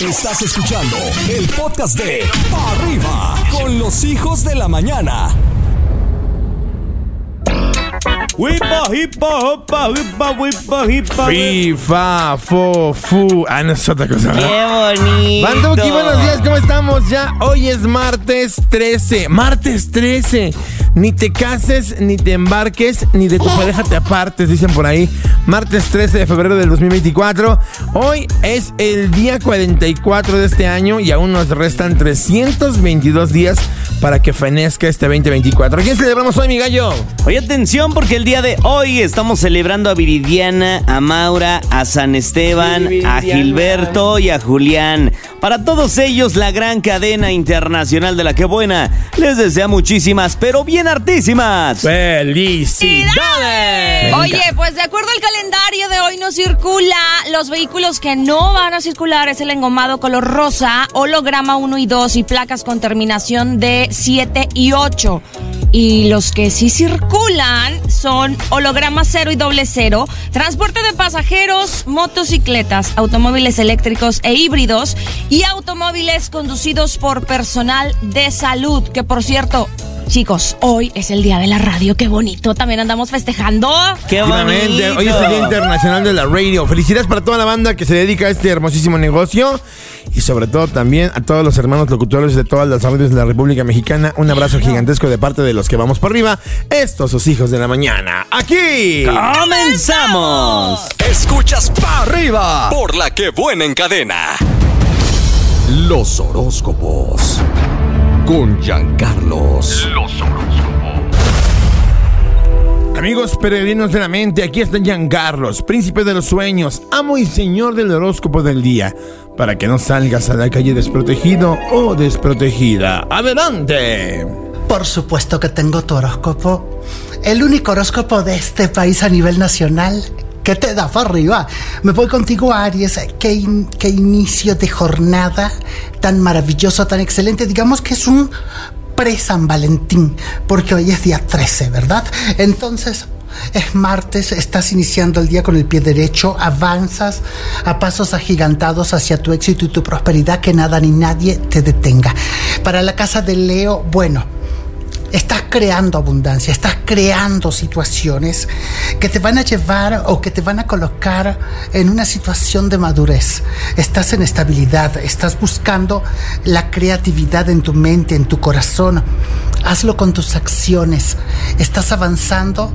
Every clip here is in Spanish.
Estás escuchando el podcast de Pa' Arriba con los hijos de la mañana. Whipa, hipa, hopa, whipa, whipa, hipa. FIFA, fo, fu. Ah, no es otra cosa. Qué bonito. Banduki, buenos días, ¿cómo estamos? Ya hoy es martes 13. Martes 13. Ni te cases, ni te embarques, ni de tu pareja te apartes, dicen por ahí. Martes 13 de febrero del 2024. Hoy es el día 44 de este año y aún nos restan 322 días para que fenezca este 2024. ¿A quién celebramos hoy, mi gallo? Oye, atención, porque el día de hoy estamos celebrando a Viridiana, a Maura, a San Esteban, a Gilberto y a Julián. Para todos ellos, la gran cadena internacional de la que buena les desea muchísimas, pero bien hartísimas. ¡Felicidades! Oye, pues de acuerdo al calendario de hoy no circula los vehículos que no van a circular es el engomado color rosa, holograma 1 y 2 y placas con terminación de 7 y 8. Y los que sí circulan son holograma 0 y doble 0, transporte de pasajeros, motocicletas, automóviles eléctricos e híbridos y automóviles conducidos por personal de salud, que por cierto, chicos, hoy es el día de la radio, qué bonito, también andamos festejando. ¡Qué bonito! hoy es el Día Internacional de la Radio. Felicidades para toda la banda que se dedica a este hermosísimo negocio y sobre todo también a todos los hermanos locutores de todas las radios de la República Mexicana. Un abrazo gigantesco de parte de los que vamos por arriba. Estos sus hijos de la mañana. Aquí. ¡Comenzamos! Escuchas Pa' Arriba por la que buena en cadena. Los horóscopos. Con Giancarlos. Los Amigos peregrinos de la mente, aquí está Giancarlos, príncipe de los sueños, amo y señor del horóscopo del día, para que no salgas a la calle desprotegido o desprotegida. ¡Adelante! Por supuesto que tengo tu horóscopo. El único horóscopo de este país a nivel nacional. Te da para arriba? Me voy contigo, Aries. Qué, qué inicio de jornada tan maravilloso, tan excelente. Digamos que es un pre-San Valentín, porque hoy es día 13, ¿verdad? Entonces, es martes, estás iniciando el día con el pie derecho, avanzas a pasos agigantados hacia tu éxito y tu prosperidad, que nada ni nadie te detenga. Para la casa de Leo, bueno, Estás creando abundancia, estás creando situaciones que te van a llevar o que te van a colocar en una situación de madurez. Estás en estabilidad, estás buscando la creatividad en tu mente, en tu corazón. Hazlo con tus acciones. Estás avanzando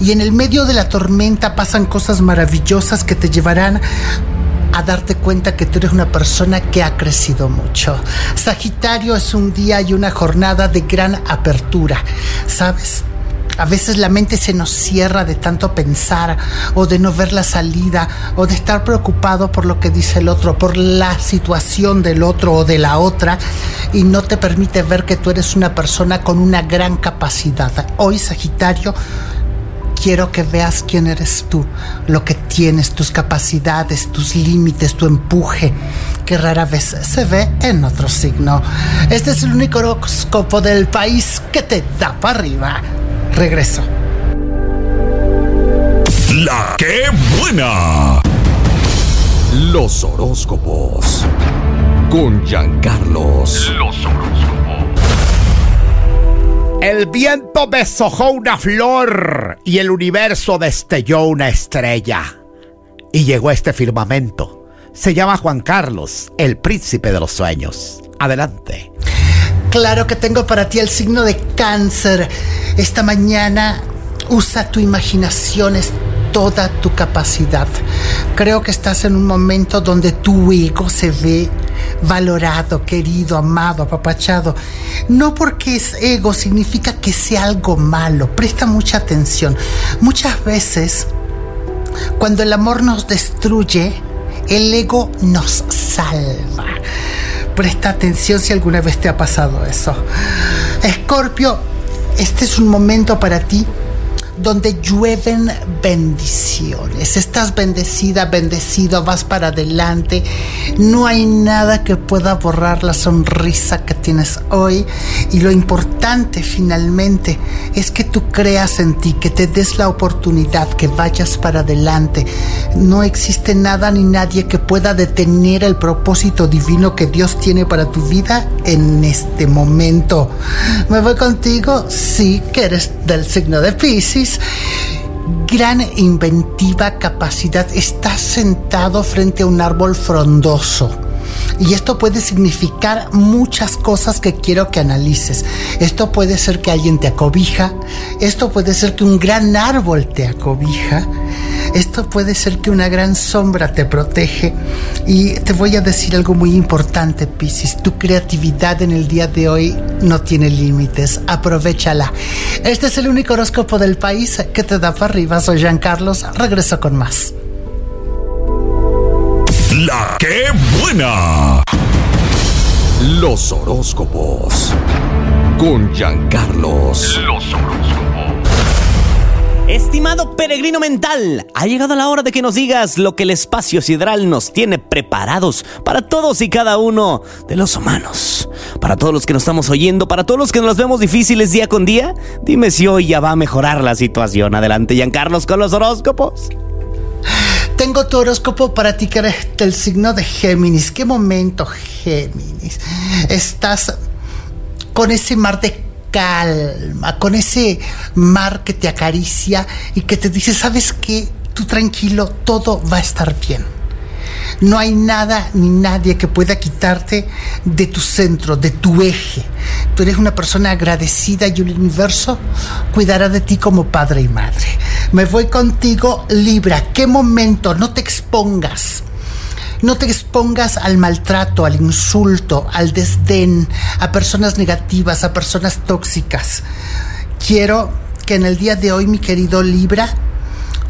y en el medio de la tormenta pasan cosas maravillosas que te llevarán a darte cuenta que tú eres una persona que ha crecido mucho. Sagitario es un día y una jornada de gran apertura, ¿sabes? A veces la mente se nos cierra de tanto pensar o de no ver la salida o de estar preocupado por lo que dice el otro, por la situación del otro o de la otra y no te permite ver que tú eres una persona con una gran capacidad. Hoy Sagitario quiero que veas quién eres tú, lo que tienes, tus capacidades, tus límites, tu empuje, que rara vez se ve en otro signo. Este es el único horóscopo del país que te da para arriba. Regreso. La que buena. Los horóscopos. Con Giancarlos. Los El viento deshojó una flor y el universo destelló una estrella. Y llegó este firmamento. Se llama Juan Carlos, el príncipe de los sueños. Adelante. Claro que tengo para ti el signo de cáncer. Esta mañana usa tu imaginación, es toda tu capacidad. Creo que estás en un momento donde tu ego se ve valorado, querido, amado, apapachado. No porque es ego significa que sea algo malo. Presta mucha atención. Muchas veces, cuando el amor nos destruye, el ego nos salva. Presta atención si alguna vez te ha pasado eso. Escorpio, este es un momento para ti donde llueven bendiciones. Estás bendecida, bendecido, vas para adelante. No hay nada que pueda borrar la sonrisa que tienes hoy. Y lo importante finalmente es que tú creas en ti, que te des la oportunidad, que vayas para adelante. No existe nada ni nadie que pueda detener el propósito divino que Dios tiene para tu vida en este momento. ¿Me voy contigo? Sí, que eres del signo de Pisces gran inventiva capacidad. Estás sentado frente a un árbol frondoso. Y esto puede significar muchas cosas que quiero que analices. Esto puede ser que alguien te acobija. Esto puede ser que un gran árbol te acobija. Esto puede ser que una gran sombra te protege. Y te voy a decir algo muy importante, Piscis. Tu creatividad en el día de hoy no tiene límites. Aprovechala. Este es el único horóscopo del país que te da para arriba. Soy Jean Carlos. Regreso con más. La que buena. Los horóscopos. Con Giancarlos. Los horóscopos. Estimado peregrino mental, ha llegado la hora de que nos digas lo que el espacio sideral nos tiene preparados para todos y cada uno de los humanos. Para todos los que nos estamos oyendo, para todos los que nos vemos difíciles día con día, dime si hoy ya va a mejorar la situación. Adelante, Giancarlos, con los horóscopos. Tengo tu horóscopo para ti que eres del signo de Géminis. ¿Qué momento, Géminis? Estás con ese mar de calma, con ese mar que te acaricia y que te dice, ¿sabes qué? Tú tranquilo, todo va a estar bien. No hay nada ni nadie que pueda quitarte de tu centro, de tu eje. Tú eres una persona agradecida y el universo cuidará de ti como padre y madre. Me voy contigo, Libra. ¿Qué momento? No te expongas. No te expongas al maltrato, al insulto, al desdén, a personas negativas, a personas tóxicas. Quiero que en el día de hoy, mi querido Libra,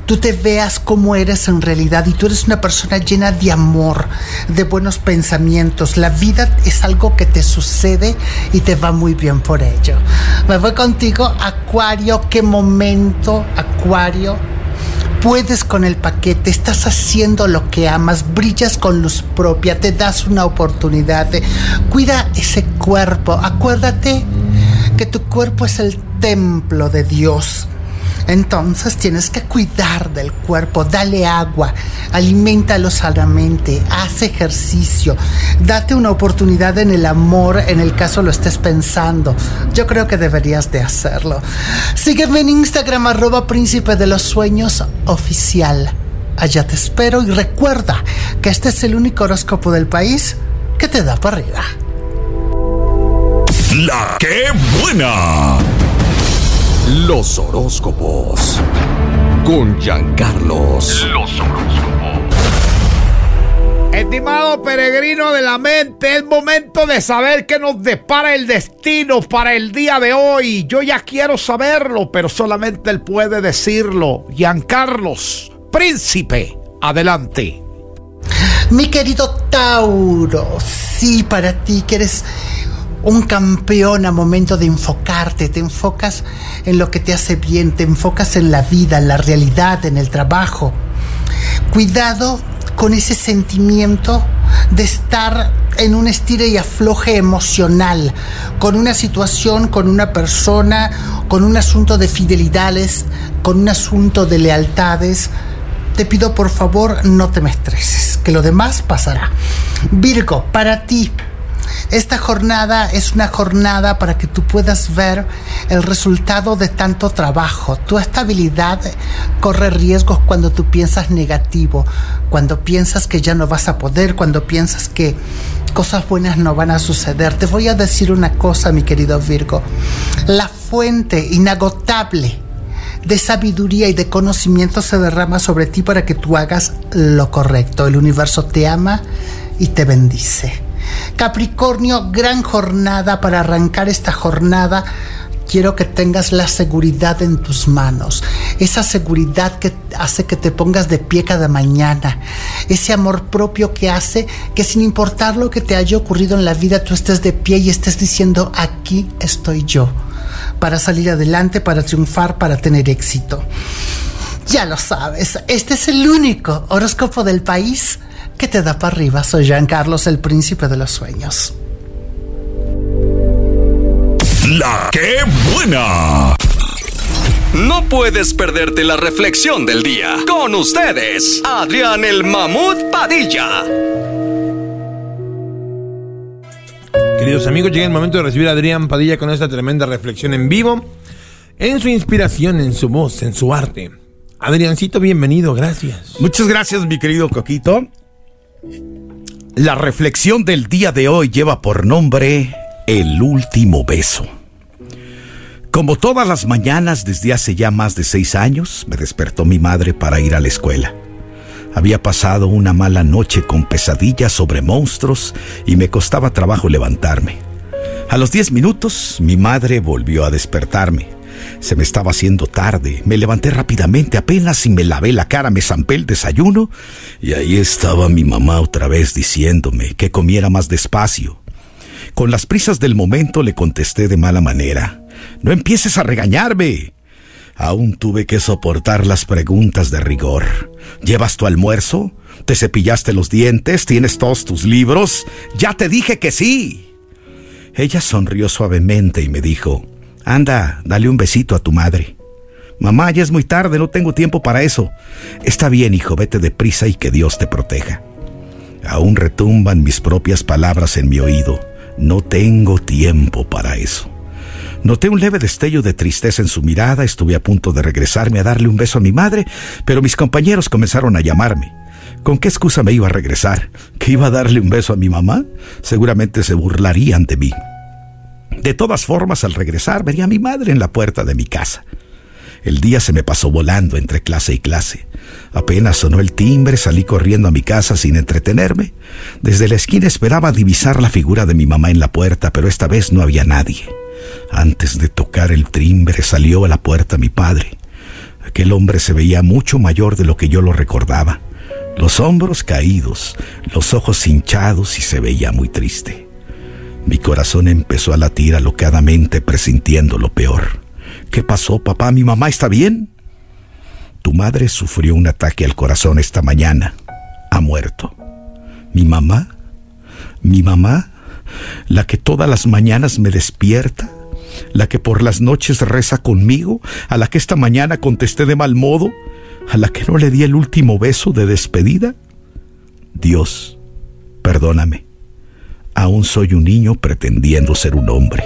tú te veas como eres en realidad y tú eres una persona llena de amor, de buenos pensamientos. La vida es algo que te sucede y te va muy bien por ello. Me voy contigo, Acuario, qué momento, Acuario. Puedes con el paquete, estás haciendo lo que amas, brillas con luz propia, te das una oportunidad. De, cuida ese cuerpo, acuérdate que tu cuerpo es el templo de Dios entonces tienes que cuidar del cuerpo, dale agua, aliméntalo sanamente, haz ejercicio, date una oportunidad en el amor en el caso lo estés pensando. Yo creo que deberías de hacerlo. Sígueme en Instagram arroba príncipe de los sueños oficial. Allá te espero y recuerda que este es el único horóscopo del país que te da para arriba. La que buena. Los horóscopos. Con Giancarlos. Los horóscopos. Estimado peregrino de la mente, es momento de saber qué nos depara el destino para el día de hoy. Yo ya quiero saberlo, pero solamente él puede decirlo. Giancarlos, príncipe, adelante. Mi querido Tauro, sí, para ti que eres un campeón a momento de enfocarte, te enfocas en lo que te hace bien, te enfocas en la vida, en la realidad, en el trabajo. Cuidado con ese sentimiento de estar en un estire y afloje emocional, con una situación, con una persona, con un asunto de fidelidades, con un asunto de lealtades. Te pido por favor no te me estreses, que lo demás pasará. Virgo, para ti, esta jornada es una jornada para que tú puedas ver el resultado de tanto trabajo. Tu estabilidad corre riesgos cuando tú piensas negativo, cuando piensas que ya no vas a poder, cuando piensas que cosas buenas no van a suceder. Te voy a decir una cosa, mi querido Virgo. La fuente inagotable de sabiduría y de conocimiento se derrama sobre ti para que tú hagas lo correcto. El universo te ama y te bendice. Capricornio, gran jornada para arrancar esta jornada. Quiero que tengas la seguridad en tus manos, esa seguridad que hace que te pongas de pie cada mañana, ese amor propio que hace que sin importar lo que te haya ocurrido en la vida, tú estés de pie y estés diciendo, aquí estoy yo, para salir adelante, para triunfar, para tener éxito. Ya lo sabes, este es el único horóscopo del país que te da para arriba. Soy Jean Carlos, el príncipe de los sueños. La que buena. No puedes perderte la reflexión del día. Con ustedes, Adrián el Mamut Padilla. Queridos amigos, llega el momento de recibir a Adrián Padilla con esta tremenda reflexión en vivo, en su inspiración, en su voz, en su arte. Adriancito, bienvenido, gracias. Muchas gracias, mi querido Coquito. La reflexión del día de hoy lleva por nombre El último beso. Como todas las mañanas desde hace ya más de seis años, me despertó mi madre para ir a la escuela. Había pasado una mala noche con pesadillas sobre monstruos y me costaba trabajo levantarme. A los diez minutos, mi madre volvió a despertarme. Se me estaba haciendo tarde. Me levanté rápidamente apenas y me lavé la cara, me zampé el desayuno y ahí estaba mi mamá otra vez diciéndome que comiera más despacio. Con las prisas del momento le contesté de mala manera. No empieces a regañarme. Aún tuve que soportar las preguntas de rigor. ¿Llevas tu almuerzo? ¿Te cepillaste los dientes? ¿Tienes todos tus libros? Ya te dije que sí. Ella sonrió suavemente y me dijo, Anda, dale un besito a tu madre. Mamá, ya es muy tarde, no tengo tiempo para eso. Está bien, hijo, vete deprisa y que Dios te proteja. Aún retumban mis propias palabras en mi oído. No tengo tiempo para eso. Noté un leve destello de tristeza en su mirada, estuve a punto de regresarme a darle un beso a mi madre, pero mis compañeros comenzaron a llamarme. ¿Con qué excusa me iba a regresar? ¿Que iba a darle un beso a mi mamá? Seguramente se burlarían de mí. De todas formas, al regresar, vería a mi madre en la puerta de mi casa. El día se me pasó volando entre clase y clase. Apenas sonó el timbre, salí corriendo a mi casa sin entretenerme. Desde la esquina esperaba divisar la figura de mi mamá en la puerta, pero esta vez no había nadie. Antes de tocar el timbre salió a la puerta mi padre. Aquel hombre se veía mucho mayor de lo que yo lo recordaba. Los hombros caídos, los ojos hinchados y se veía muy triste. Mi corazón empezó a latir alocadamente presintiendo lo peor. ¿Qué pasó, papá? ¿Mi mamá está bien? Tu madre sufrió un ataque al corazón esta mañana. Ha muerto. ¿Mi mamá? ¿Mi mamá? ¿La que todas las mañanas me despierta? ¿La que por las noches reza conmigo? ¿A la que esta mañana contesté de mal modo? ¿A la que no le di el último beso de despedida? Dios, perdóname. Aún soy un niño pretendiendo ser un hombre.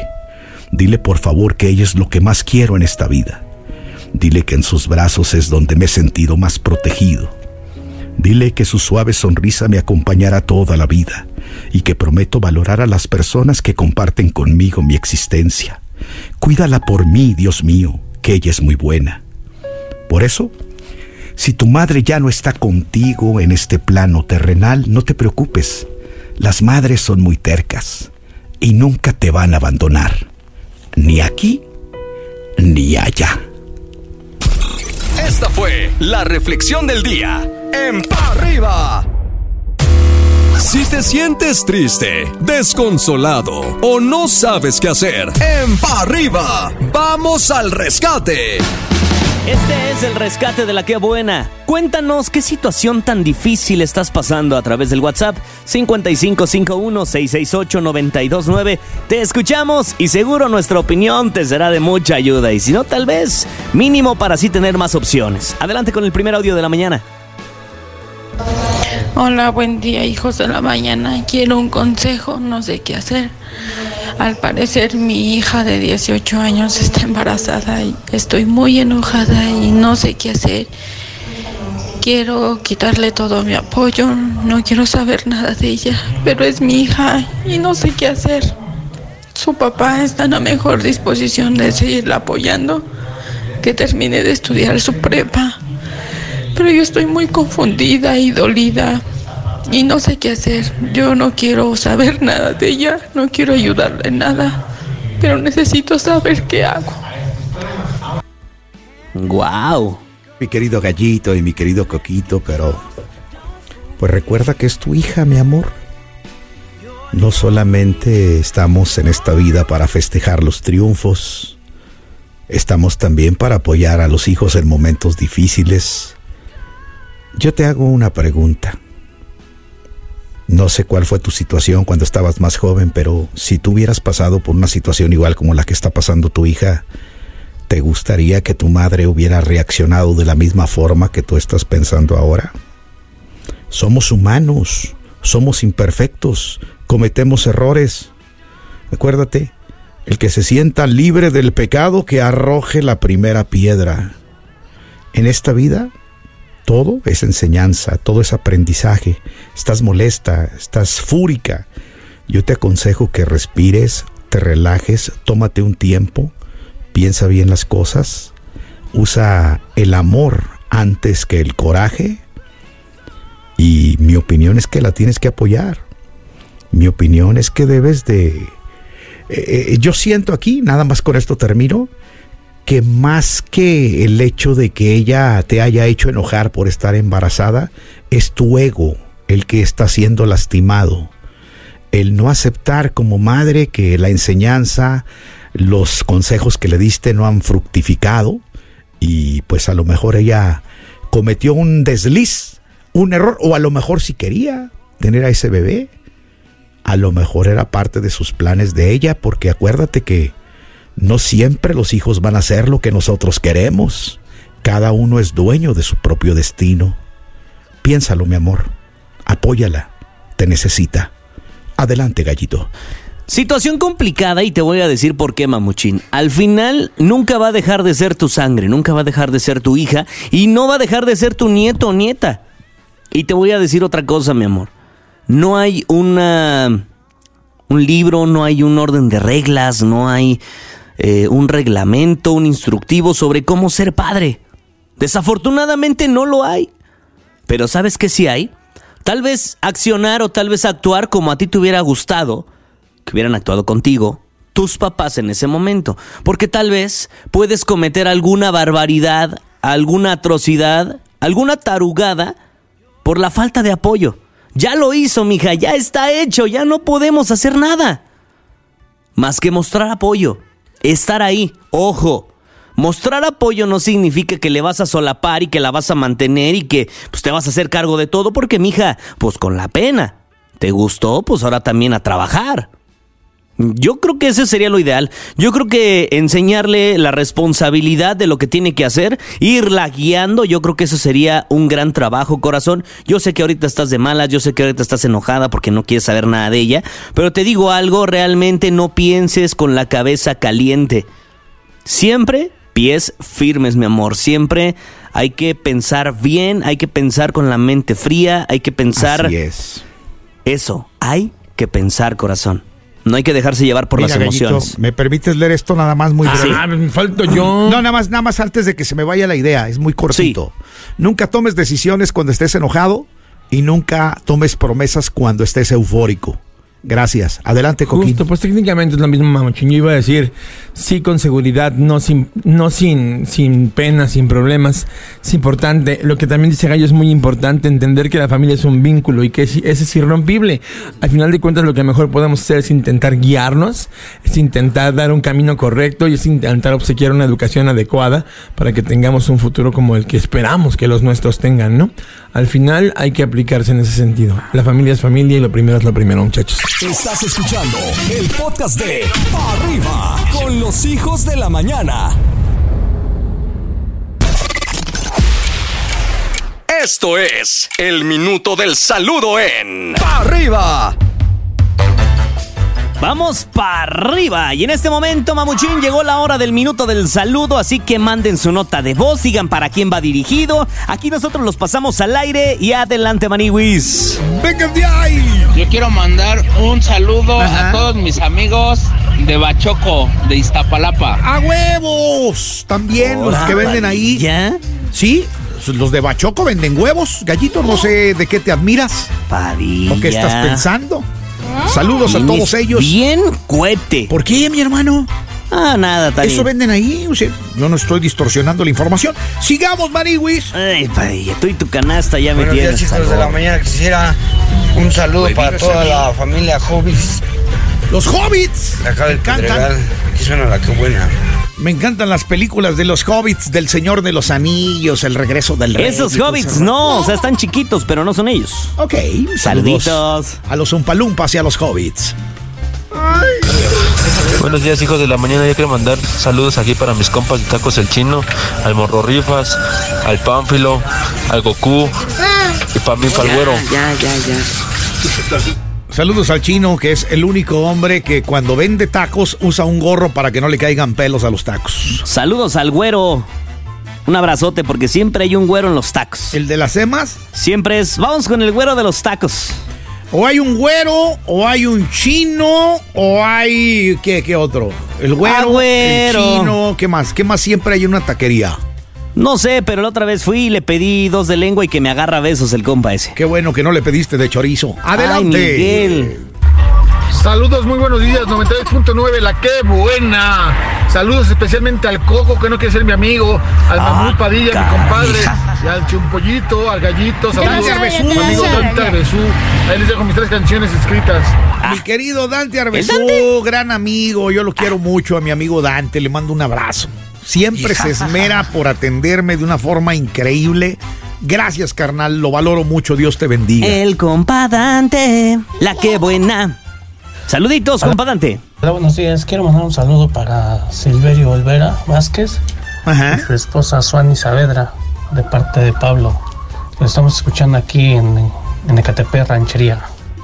Dile por favor que ella es lo que más quiero en esta vida. Dile que en sus brazos es donde me he sentido más protegido. Dile que su suave sonrisa me acompañará toda la vida y que prometo valorar a las personas que comparten conmigo mi existencia. Cuídala por mí, Dios mío, que ella es muy buena. Por eso, si tu madre ya no está contigo en este plano terrenal, no te preocupes. Las madres son muy tercas y nunca te van a abandonar, ni aquí ni allá. Esta fue la reflexión del día en Pa' Arriba. Si te sientes triste, desconsolado o no sabes qué hacer, en Pa' Arriba, vamos al rescate. Este es el rescate de la que buena. Cuéntanos qué situación tan difícil estás pasando a través del WhatsApp 5551-668-929. Te escuchamos y seguro nuestra opinión te será de mucha ayuda. Y si no, tal vez mínimo para así tener más opciones. Adelante con el primer audio de la mañana. Hola, buen día, hijos de la mañana. Quiero un consejo, no sé qué hacer. Al parecer mi hija de 18 años está embarazada y estoy muy enojada y no sé qué hacer. Quiero quitarle todo mi apoyo, no quiero saber nada de ella, pero es mi hija y no sé qué hacer. Su papá está en la mejor disposición de seguirla apoyando, que termine de estudiar su prepa. Pero yo estoy muy confundida y dolida y no sé qué hacer. Yo no quiero saber nada de ella, no quiero ayudarle en nada, pero necesito saber qué hago. Wow. Mi querido gallito y mi querido coquito, pero... Pues recuerda que es tu hija, mi amor. No solamente estamos en esta vida para festejar los triunfos, estamos también para apoyar a los hijos en momentos difíciles. Yo te hago una pregunta. No sé cuál fue tu situación cuando estabas más joven, pero si tú hubieras pasado por una situación igual como la que está pasando tu hija, ¿Te gustaría que tu madre hubiera reaccionado de la misma forma que tú estás pensando ahora? Somos humanos, somos imperfectos, cometemos errores. Acuérdate, el que se sienta libre del pecado que arroje la primera piedra. En esta vida, todo es enseñanza, todo es aprendizaje. Estás molesta, estás fúrica. Yo te aconsejo que respires, te relajes, tómate un tiempo, piensa bien las cosas, usa el amor antes que el coraje. Y mi opinión es que la tienes que apoyar. Mi opinión es que debes de... eh, yo siento aquí, nada más con esto termino, que más que el hecho de que ella te haya hecho enojar por estar embarazada, es tu ego el que está siendo lastimado. El no aceptar como madre que la enseñanza, los consejos que le diste no han fructificado y pues a lo mejor ella cometió un desliz, un error, o a lo mejor si quería tener a ese bebé, a lo mejor era parte de sus planes de ella, porque acuérdate que no siempre los hijos van a hacer lo que nosotros queremos. Cada uno es dueño de su propio destino. Piénsalo, mi amor. Apóyala. Te necesita. Adelante, gallito. Situación complicada y te voy a decir por qué, mamuchín. Al final nunca va a dejar de ser tu sangre, nunca va a dejar de ser tu hija y no va a dejar de ser tu nieto o nieta. Y te voy a decir otra cosa, mi amor. No hay una un libro, no hay un orden de reglas, no hay eh, un reglamento, un instructivo sobre cómo ser padre. Desafortunadamente no lo hay. Pero ¿sabes qué sí hay? Tal vez accionar o tal vez actuar como a ti te hubiera gustado que hubieran actuado contigo tus papás en ese momento. Porque tal vez puedes cometer alguna barbaridad, alguna atrocidad, alguna tarugada por la falta de apoyo. Ya lo hizo, mija, ya está hecho, ya no podemos hacer nada. Más que mostrar apoyo, estar ahí, ojo. Mostrar apoyo no significa que le vas a solapar y que la vas a mantener y que pues, te vas a hacer cargo de todo, porque mija, pues con la pena. ¿Te gustó? Pues ahora también a trabajar. Yo creo que ese sería lo ideal. Yo creo que enseñarle la responsabilidad de lo que tiene que hacer, irla guiando, yo creo que eso sería un gran trabajo, corazón. Yo sé que ahorita estás de malas, yo sé que ahorita estás enojada porque no quieres saber nada de ella, pero te digo algo, realmente no pienses con la cabeza caliente. Siempre pies firmes, mi amor. Siempre hay que pensar bien, hay que pensar con la mente fría, hay que pensar... Así es. Eso, hay que pensar, corazón. No hay que dejarse llevar por Mira, las Gallito, emociones. ¿Me permites leer esto nada más muy breve? Ah, me falto yo. No, nada más, nada más antes de que se me vaya la idea, es muy cortito. Nunca tomes decisiones cuando estés enojado y nunca tomes promesas cuando estés eufórico. Gracias. Adelante, Coquín. Justo, pues técnicamente es lo mismo, mamuchín. Yo iba a decir, sí con seguridad, no sin, no sin, sin pena, sin problemas. Es importante. Lo que también dice Gallo es muy importante entender que la familia es un vínculo y que es- ese es irrompible. Al final de cuentas, lo que mejor podemos hacer es intentar guiarnos, es intentar dar un camino correcto y es intentar obsequiar una educación adecuada para que tengamos un futuro como el que esperamos que los nuestros tengan, ¿no? Al final hay que aplicarse en ese sentido. La familia es familia y lo primero es lo primero, muchachos. Estás escuchando el podcast de Pa' Arriba con los hijos de la mañana. Esto es el minuto del saludo en Arriba. Vamos para arriba. Y en este momento, Mamuchín, llegó la hora del minuto del saludo, así que manden su nota de voz, digan para quién va dirigido. Aquí nosotros los pasamos al aire y adelante, Maniwis. ¡Venga de ahí! Yo quiero mandar un saludo a todos mis amigos de Bachoco, de Iztapalapa. ¡A huevos! También los que venden ahí. ¿Ya? ¿Sí? Los de Bachoco venden huevos. Gallito, no sé de qué te admiras Padilla. o qué estás pensando. Saludos a todos ellos. Bien cuete. ¿Por qué, mi hermano? Ah, nada, Tani. Eso venden ahí. O sea, yo no estoy distorsionando la información. Sigamos, Mariwis. Ay, Padilla, tú y tu canasta ya me Buenos días, tienes. chicos de la mañana. Quisiera un saludo para toda la familia Hobbits Los hobbits. acá del Me encantan. Pedregal. Aquí suena la que buena. Me encantan las películas de los hobbits, del Señor de los Anillos, El regreso del rey. Esos hobbits, no, o sea, están chiquitos, pero no son ellos. Ok, Saluditos. saludos a los umpalumpas y a los hobbits. Buenos días, hijos de la mañana. Yo quiero mandar saludos aquí para mis compas de Tacos El Chino, al Morro Rifas, al Pánfilo, al Goku y para mí, para el güero. Ya, ya, ya. Saludos al chino, que es el único hombre que cuando vende tacos usa un gorro para que no le caigan pelos a los tacos. Saludos al güero. Un abrazote porque siempre hay un güero en los tacos. ¿El de las emas? Siempre es. Vamos con el güero de los tacos. O hay un güero, o hay un chino, o hay. ¿Qué, qué otro? El güero, Ah, güero. el chino, ¿qué más? ¿Qué más siempre hay en una taquería? No sé, pero la otra vez fui y le pedí dos de lengua y que me agarra besos el compa ese. Qué bueno que no le pediste de chorizo. Ay, Adelante. Miguel. Saludos, muy buenos días, 98.9, la que buena. Saludos especialmente al Coco, que no quiere ser mi amigo, al Ah, Mamut Padilla, mi compadre, y al Chumpollito, al Gallito, saludos Dante a mi amigo Dante Arbezú. Ahí les dejo mis tres canciones escritas. Mi querido Dante Arbezú, gran amigo, yo lo quiero mucho a mi amigo Dante, le mando un abrazo. Siempre se esmera por atenderme de una forma increíble. Gracias, carnal, lo valoro mucho, Dios te bendiga. El compa Dante. La que buena. Saluditos, compa Dante. Hola, buenos días. Quiero mandar un saludo para Silverio Olvera Vázquez Ajá. y su esposa Suani Saavedra, de parte de Pablo. Lo estamos escuchando aquí en, en Ecatepec, Ranchería.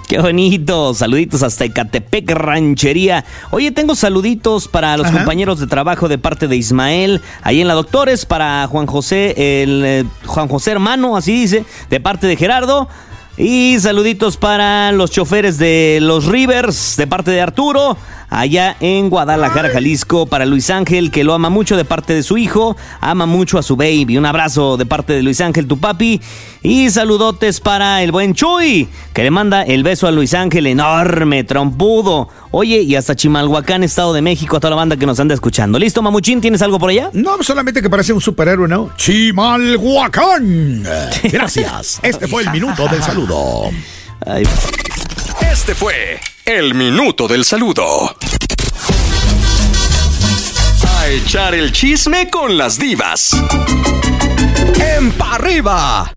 Qué bonito. Saluditos hasta Ecatepec, Ranchería. Oye, tengo saluditos para los Ajá. compañeros de trabajo de parte de Ismael. Ahí en la Doctores, para Juan José, el eh, Juan José hermano, así dice, de parte de Gerardo. Y saluditos para los choferes de los Rivers, de parte de Arturo, allá en Guadalajara, Jalisco, para Luis Ángel, que lo ama mucho de parte de su hijo, ama mucho a su baby. Un abrazo de parte de Luis Ángel, tu papi. Y saludotes para el buen Chuy, que le manda el beso a Luis Ángel, enorme, trompudo. Oye, y hasta Chimalhuacán, Estado de México, a toda la banda que nos anda escuchando. ¿Listo, Mamuchín? ¿Tienes algo por allá? No, solamente que parece un superhéroe, ¿no? Chimalhuacán. Gracias. Este fue el minuto del saludo. Ay, Este fue el minuto del saludo. A echar el chisme con las divas. En pa' arriba.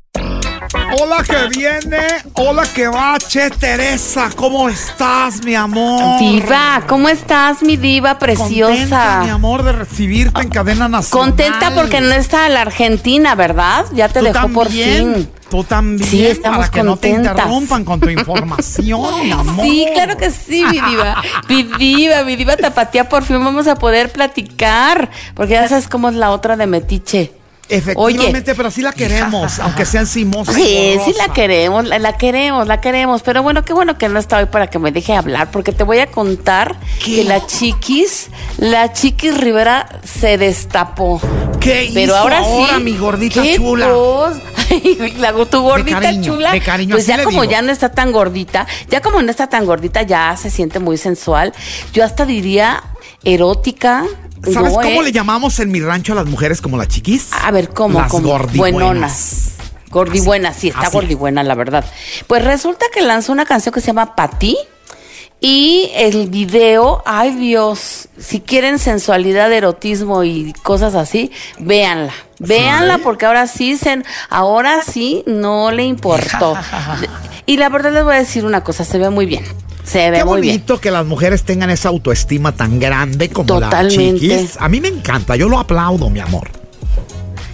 Hola que viene, hola que va, che Teresa, ¿cómo estás, mi amor? Diva, ¿cómo estás, mi diva Contenta, mi preciosa? amor, de recibirte en cadena nacional. Contenta porque no está la Argentina, ¿verdad? Ya te dejó por fin. Tú también, Sí, estamos para que no te interrumpan con tu información, mi amor. Sí, claro que sí, mi diva. Mi diva, mi diva tapatía, por fin vamos a poder platicar. Porque ya sabes cómo es la otra de Metiche. Efectivamente, pero sí la queremos, aunque sean simosas. Sí, sí la queremos, la, la queremos, la queremos. Pero bueno, qué bueno que no está hoy para que me deje hablar, porque te voy a contar que la chiquis, la chiquis Rivera se destapó. ¿Qué Pero hizo ahora, ahora, sí. mi gordita ¿Qué chula? Ay, la, tu gordita cariño, chula. de cariño, pues ya como digo. ya no está tan gordita, ya como no está tan gordita, ya se siente muy sensual. Yo hasta diría erótica. ¿Sabes No, cómo eh. le llamamos en mi rancho a las mujeres como las chiquis? A ver, ¿cómo? Las gordibuenas. Gordibuena, sí, está Así. gordibuena, la verdad. Pues resulta que lanzó una canción que se llama Pati. Y el video, ay Dios, si quieren sensualidad, erotismo y cosas así, véanla. Véanla porque ahora sí, se, ahora sí no le importó. Y la verdad les voy a decir una cosa, se ve muy bien. Se ve Qué muy bien. bonito que las mujeres tengan esa autoestima tan grande como Totalmente. las chiquis. A mí me encanta, yo lo aplaudo, mi amor.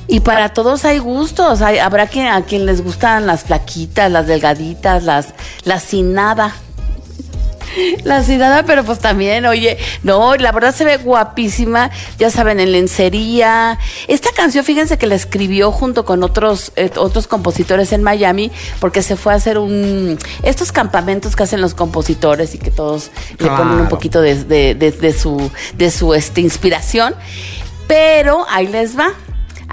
Y para todos hay gustos. Hay, habrá quien, a quien les gustan las flaquitas, las delgaditas, las, las sin nada. La sin nada, pero pues también, oye, no, la verdad se ve guapísima, ya saben, en lencería. Esta canción, fíjense que la escribió junto con otros, eh, otros compositores en Miami, porque se fue a hacer un, estos campamentos que hacen los compositores y que todos le ponen un poquito de, de- de- de su, de su este, inspiración. Pero ahí les va.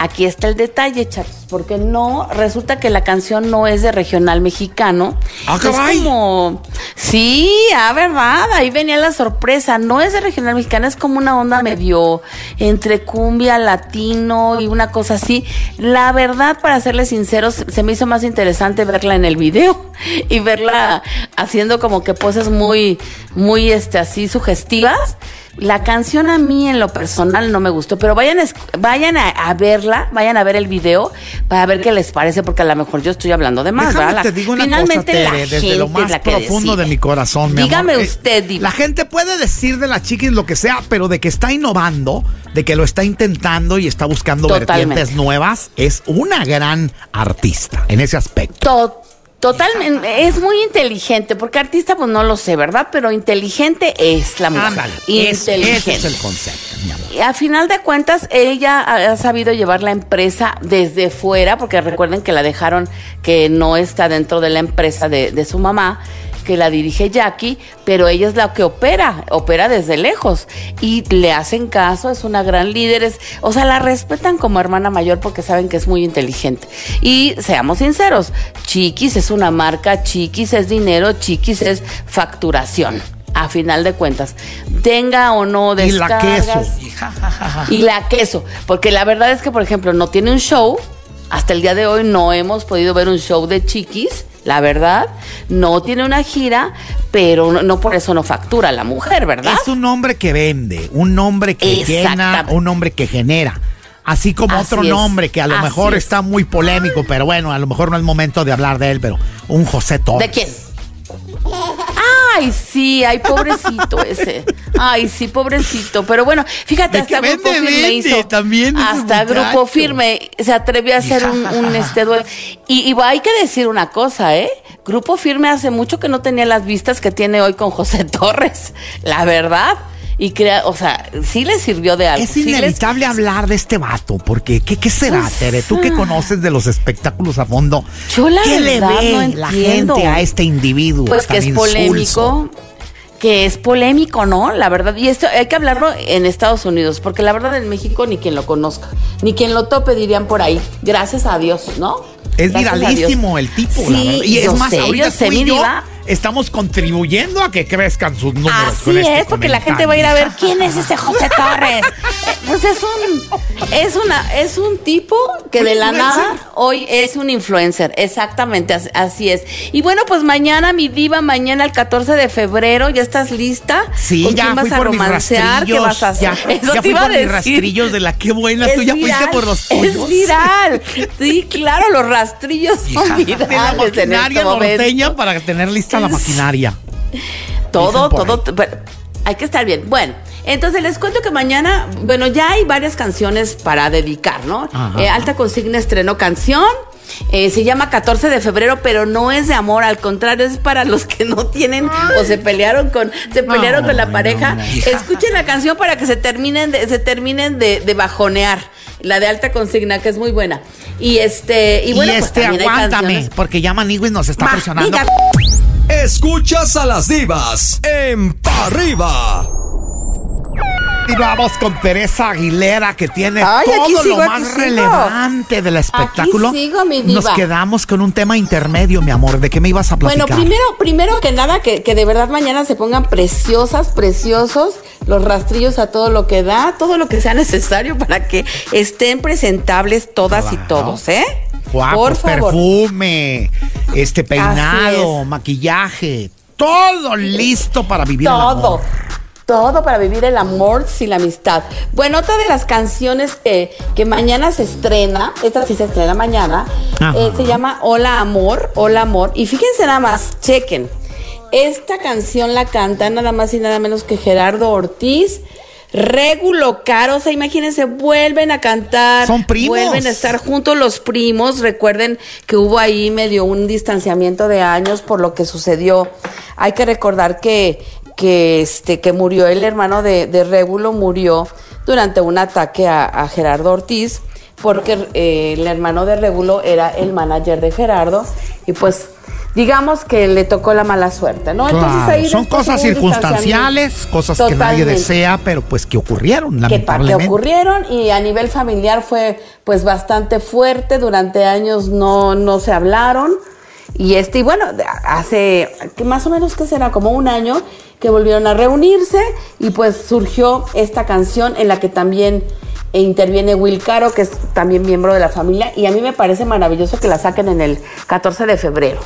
Aquí está el detalle, chavos, porque no, resulta que la canción no es de regional mexicano. Ah, es caray. como, sí, ah, verdad, ahí venía la sorpresa. No es de regional mexicano, es como una onda medio entre cumbia, latino y una cosa así. La verdad, para serles sinceros, se me hizo más interesante verla en el video y verla haciendo como que poses muy, muy, este, así sugestivas. La canción a mí en lo personal no me gustó, pero vayan, vayan a, a verla, vayan a ver el video para ver qué les parece, porque a lo mejor yo estoy hablando de más, ¿verdad? Te digo una finalmente cosa, la Tere, desde gente lo más la que profundo decide. de mi corazón, mi Dígame amor. Eh, usted, Diva. La gente puede decir de la chiquis lo que sea, pero de que está innovando, de que lo está intentando y está buscando Totalmente. vertientes nuevas, es una gran artista en ese aspecto. To- Totalmente, es muy inteligente, porque artista pues no lo sé, ¿verdad? Pero inteligente es la mujer. Ándale, es- inteligente. ese es el concepto, mi amor. Y a final de cuentas, ella ha ha sabido llevar la empresa desde fuera, porque recuerden que la dejaron que no está dentro de la empresa de, de su mamá, que la dirige Jackie, pero ella es la que opera, opera desde lejos. Y le hacen caso, es una gran líder, es, o sea, la respetan como hermana mayor porque saben que es muy inteligente. Y seamos sinceros, Chiquis es una marca, Chiquis es dinero, Chiquis es facturación. A final de cuentas, tenga o no Y la descargas, queso. y la queso. Porque la verdad es que, por ejemplo, no tiene un show. Hasta el día de hoy no hemos podido ver un show de chiquis, la verdad. No tiene una gira, pero no, no por eso no factura la mujer, ¿verdad? Es un hombre que vende, un hombre que llena, un hombre que genera. Así como Así otro es, nombre que a lo así mejor es. está muy polémico, pero bueno, a lo mejor no es momento de hablar de él, pero un José Torres. ¿De quién? Ay, sí, ay, pobrecito ese. Ay, sí, pobrecito. Pero bueno, fíjate, hasta Grupo vende, Firme vende hizo. también hasta. Grupo Firme se atrevió a hacer un, un, este duelo. Y, y hay que decir una cosa, ¿eh? Grupo Firme hace mucho que no tenía las vistas que tiene hoy con José Torres. La verdad. Y crea, o sea, sí le sirvió de algo. Es sí les- inevitable hablar de este vato, porque ¿qué, qué será, Pues, Tere? Tú que ah. conoces de los espectáculos a fondo, Yo la ¿qué le ve no la gente a este individuo? Pues que es polémico. Que es polémico, ¿no? La verdad. Y esto hay que hablarlo en Estados Unidos, porque la verdad en México ni quien lo conozca, ni quien lo tope dirían por ahí. Gracias a Dios, ¿no? Es Gracias viralísimo el tipo, la Sí, verdad. Y es más, sé, ahorita yo sé, mi diva. Estamos contribuyendo a que crezcan sus números. Así con este es, porque la gente va a ir a ver quién es ese José Torres. Pues es un, es una, es un tipo que de la ¿Un nada hoy es un influencer, exactamente, as- así es. Y bueno, pues mañana mi diva, mañana el 14 de febrero, ¿ya estás lista? Sí, ¿Con ya quién fui vas a por mis romancear? ¿Qué vas a hacer? Ya, Eso ya te fui iba por a mis rastrillos de la que buena. Es Tú ya fuiste viral, por los Es tuyos. viral. Sí, claro, los rastrillos son virales en este momento. norteña para tener lista la maquinaria. Todo, todo, hay que estar bien. Bueno, entonces les cuento que mañana, bueno, ya hay varias canciones para dedicar, ¿no? Eh, Alta Consigna estrenó canción. eh, se llama 14 de febrero, pero no es de amor, al contrario, es para los que no tienen o se pelearon con, se pelearon con la pareja. Escuchen la canción para que se terminen de, se terminen de, de bajonear. La de alta consigna, que es muy buena. Y este, y bueno, y pues este, aguántame, porque ya Maniguis nos está presionando. diga. Escuchas a las divas en Pa' Arriba. Y vamos con Teresa Aguilera, que tiene Ay, aquí todo sigo, lo más relevante del espectáculo. Aquí sigo, mi diva. Nos quedamos con un tema intermedio, mi amor. ¿De qué me ibas a platicar? Bueno, primero, primero que nada, que, que de verdad mañana se pongan preciosas, preciosos, los rastrillos a todo lo que da, todo lo que sea necesario para que estén presentables todas y todos, ¿eh? Guapos, Por favor. perfume, este peinado, maquillaje, todo listo para vivir el Todo. amor. Todo para vivir el amor y la amistad. Bueno, otra de las canciones que, que mañana se estrena, esta sí se estrena mañana, eh, se llama Hola Amor, Hola Amor. Y fíjense nada más, chequen. Esta canción la canta nada más y nada menos que Gerardo Ortiz. Regulo Caro, o sea, imagínense, vuelven a cantar. Son primos. Vuelven a estar juntos los primos. Recuerden que hubo ahí medio un distanciamiento de años por lo que sucedió. Hay que recordar que, que, este, que murió el hermano de, de Régulo, murió durante un ataque a, a Gerardo Ortiz, porque eh, el hermano de Régulo era el manager de Gerardo, y pues digamos que le tocó la mala suerte, ¿no? Claro, ahí son cosas circunstanciales, cosas que nadie desea, pero pues que ocurrieron, que, pa- que lamentablemente. ocurrieron y a nivel familiar fue pues bastante fuerte, durante años no, no se hablaron y este y bueno, hace que más o menos que será como un año que volvieron a reunirse y pues surgió esta canción en la que también interviene Will Caro, que es también miembro de la familia y a mí me parece maravilloso que la saquen en el 14 de febrero.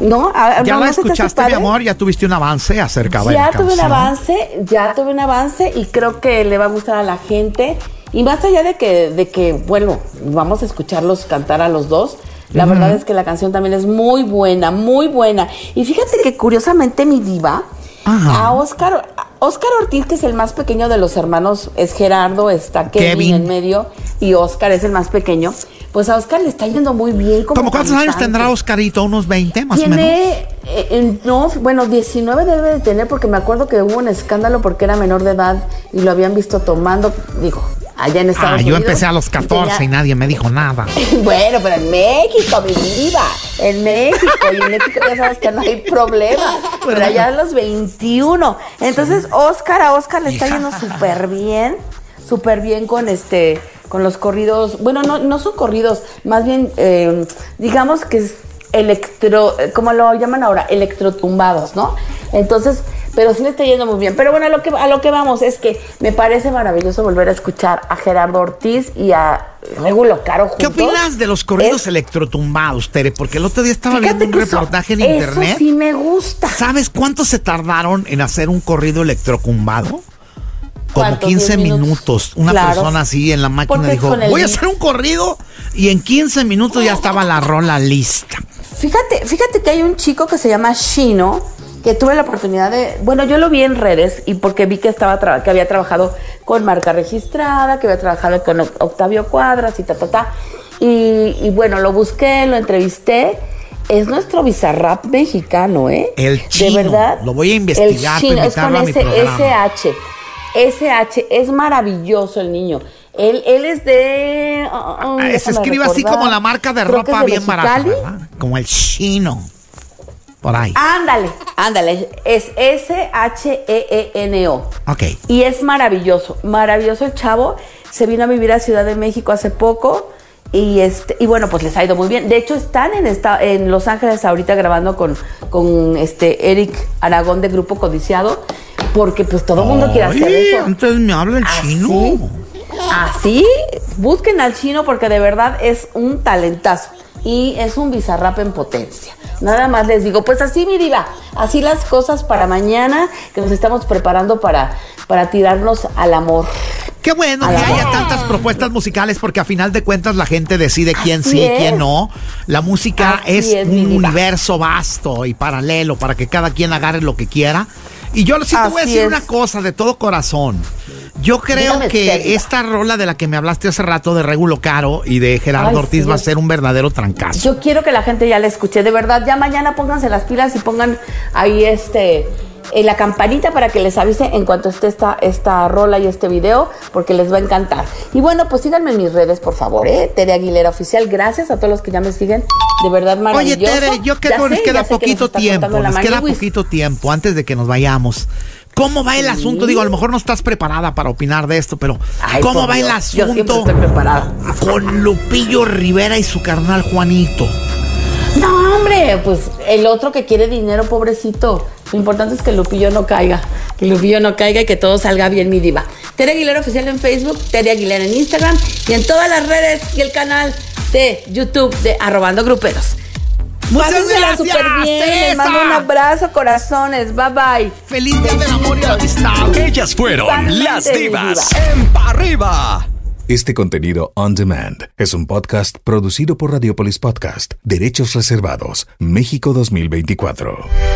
¿No? A- Ya ¿no- la escuchaste, mi amor, ya tuviste un avance acerca de Ya la tuve un avance, ya tuve un avance y creo que le va a gustar a la gente. Y más allá de que, de que bueno, vamos a escucharlos cantar a los dos. La verdad es que la canción también es muy buena, muy buena. Y fíjate que curiosamente mi diva, a Oscar, Oscar Ortiz, que es el más pequeño de los hermanos, es Gerardo, está Kevin, Kevin. en medio y Oscar es el más pequeño. Pues a Oscar le está yendo muy bien. Como ¿Cómo cuántos años tendrá Oscarito? ¿Unos 20 más o menos? Tiene, eh, eh, no, bueno, 19 debe de tener porque me acuerdo que hubo un escándalo porque era menor de edad y lo habían visto tomando, digo, allá en Estados Ah, yo Unidos. empecé a los y 14 y, tenía- nadie me dijo nada. bueno, pero en México, mi diva, en México, y en México ya sabes que no hay problema, pero allá a los 21. Entonces, Oscar, a Oscar le está yendo súper bien, súper bien con este, con los corridos, bueno, no, no son corridos, más bien, eh, digamos que es electro, como lo llaman ahora, electrotumbados, ¿no? Entonces, pero sí le está yendo muy bien. Pero bueno, a lo que, a lo que vamos es que me parece maravilloso volver a escuchar a Gerardo Ortiz y a Regulo Caro juntos. ¿Qué opinas de los corridos Es- electrotumbados, Tere? Porque el otro día estaba Fíjate viendo un eso- reportaje en eso internet. sí me gusta. ¿Sabes cuánto se tardaron en hacer un corrido electrocumbado? Como ¿Cuánto? 15 ¿Diez minutos? minutos. Una Claro. persona así en la máquina Porque dijo, voy a hacer un corrido y en 15 minutos ya estaba la rola lista. Fíjate, fíjate que hay un chico que se llama Shino, que tuve la oportunidad de, bueno, yo lo vi en redes y porque vi que estaba que había trabajado con marca registrada, que había trabajado con Oc- Octavio Cuadras y ta ta ta. Y, y bueno, lo busqué, lo entrevisté. Es nuestro bizarrap mexicano, ¿eh? El chino. De verdad. Lo voy a investigar El chino, para es con invitarlo a mi ese programa. SH. SH, es maravilloso el niño. Él, él es de. ah, ah, Ah, se escribe así como la marca de Creo ropa bien barata. Como el chino. Por ahí. Ándale, ándale. Es S-H-E-E-N-O. Ok. Y es maravilloso, maravilloso el chavo. Se vino a vivir a Ciudad de México hace poco. Y este, y bueno, pues les ha ido muy bien. De hecho, están en esta, en Los Ángeles ahorita grabando con, con este Eric Aragón de Grupo Codiciado. Porque pues todo el mundo quiere hacer eso. Entonces me habla el chino. Así, busquen al chino porque de verdad es un talentazo y es un bizarrap en potencia. Nada más les digo, pues así mi diva, así las cosas para mañana que nos estamos preparando para, para tirarnos al amor. Qué bueno que haya tantas propuestas musicales porque a final de cuentas la gente decide quién Así sí y es. quién no. La música es, un universo vasto y paralelo para que cada quien agarre lo que quiera. Y yo sí te voy a decir es. una cosa de todo corazón. Yo creo Dígame que esta rola de la que me hablaste hace rato de Regulo Caro y de Gerardo Ay, Ortiz sí, va a ser un verdadero trancazo. Yo quiero que la gente ya la escuche, de verdad, ya mañana pónganse las pilas y pongan ahí este en la campanita para que les avise en cuanto esté esta, esta rola y este video, porque les va a encantar. Y bueno, pues síganme en mis redes, por favor, ¿eh? Tere Aguilera Oficial, gracias a todos los que ya me siguen, de verdad Oye, maravilloso. Tere, yo que Ya nos queda que nos poquito tiempo, nos queda poquito tiempo antes de que nos vayamos. ¿Cómo va el asunto? Digo, a lo mejor no estás preparada para opinar de esto, pero Ay, ¿cómo va el Dios, asunto estoy preparada. con Lupillo Rivera y su carnal Juanito? No, hombre, pues el otro que quiere dinero, pobrecito. Lo importante es que Lupillo no caiga. Que Lupillo no caiga y que todo salga bien, mi diva. Tere Aguilera Oficial en Facebook, Tere Aguilera en Instagram y en todas las redes y el canal de YouTube de Arrobando Gruperos. Muchas Pásensela gracias, súper bien. Les mando un abrazo, corazones. Bye bye. Feliz día del amor y la amistad. Ellas fueron las divas diva. en Pa' Arriba. Este contenido on demand es un podcast producido por Radiopolis Podcast, Derechos Reservados, México 2024.